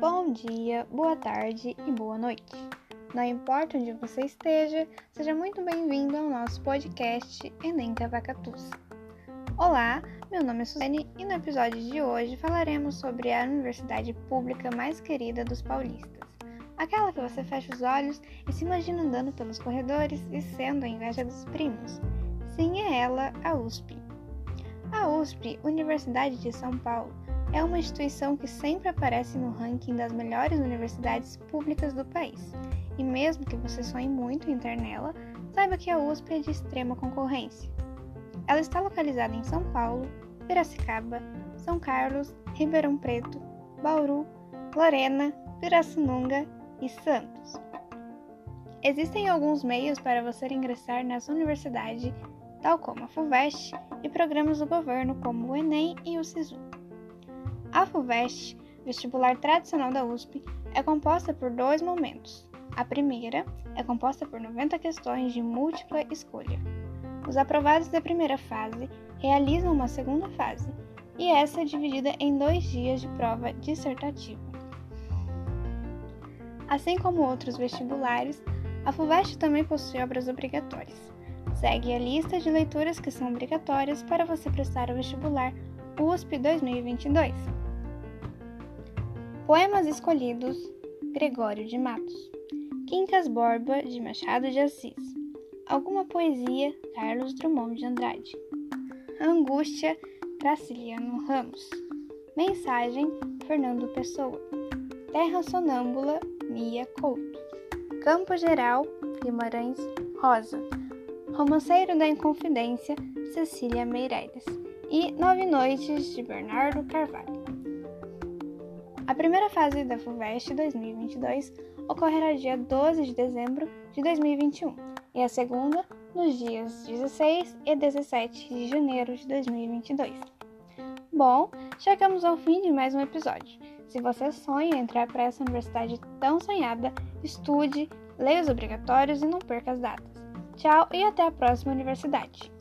Bom dia, boa tarde e boa noite. Não importa onde você esteja, seja muito bem-vindo ao nosso podcast Enem Cavacatus. Olá, meu nome é Suzane e no episódio de hoje falaremos sobre a universidade pública mais querida dos paulistas. Aquela que você fecha os olhos e se imagina andando pelos corredores e sendo a inveja dos primos. Sim, é ela, a USP. A USP, Universidade de São Paulo, é uma instituição que sempre aparece no ranking das melhores universidades públicas do país. E mesmo que você sonhe muito em entrar nela, saiba que a USP é de extrema concorrência. Ela está localizada em São Paulo, Piracicaba, São Carlos, Ribeirão Preto, Bauru, Lorena, Pirassununga e Santos. Existem alguns meios para você ingressar nessa universidade, tal como a FUVEST e programas do governo como o Enem e o SISU. A FUVEST, vestibular tradicional da USP, é composta por dois momentos. A primeira é composta por 90 questões de múltipla escolha. Os aprovados da primeira fase realizam uma segunda fase, e essa é dividida em dois dias de prova dissertativa. Assim como outros vestibulares, a FUVEST também possui obras obrigatórias. Segue a lista de leituras que são obrigatórias para você prestar o vestibular USP 2022. Poemas escolhidos: Gregório de Matos. Quincas Borba de Machado de Assis. Alguma poesia: Carlos Drummond de Andrade. Angústia: Graciliano Ramos. Mensagem: Fernando Pessoa. Terra Sonâmbula: Mia Couto. Campo Geral: Guimarães Rosa. Romanceiro da Inconfidência: Cecília Meireles e Nove Noites de Bernardo Carvalho. A primeira fase da FUVEST 2022 ocorrerá dia 12 de dezembro de 2021 e a segunda nos dias 16 e 17 de janeiro de 2022. Bom, chegamos ao fim de mais um episódio. Se você sonha em entrar para essa universidade tão sonhada, estude, leia os obrigatórios e não perca as datas. Tchau e até a próxima universidade!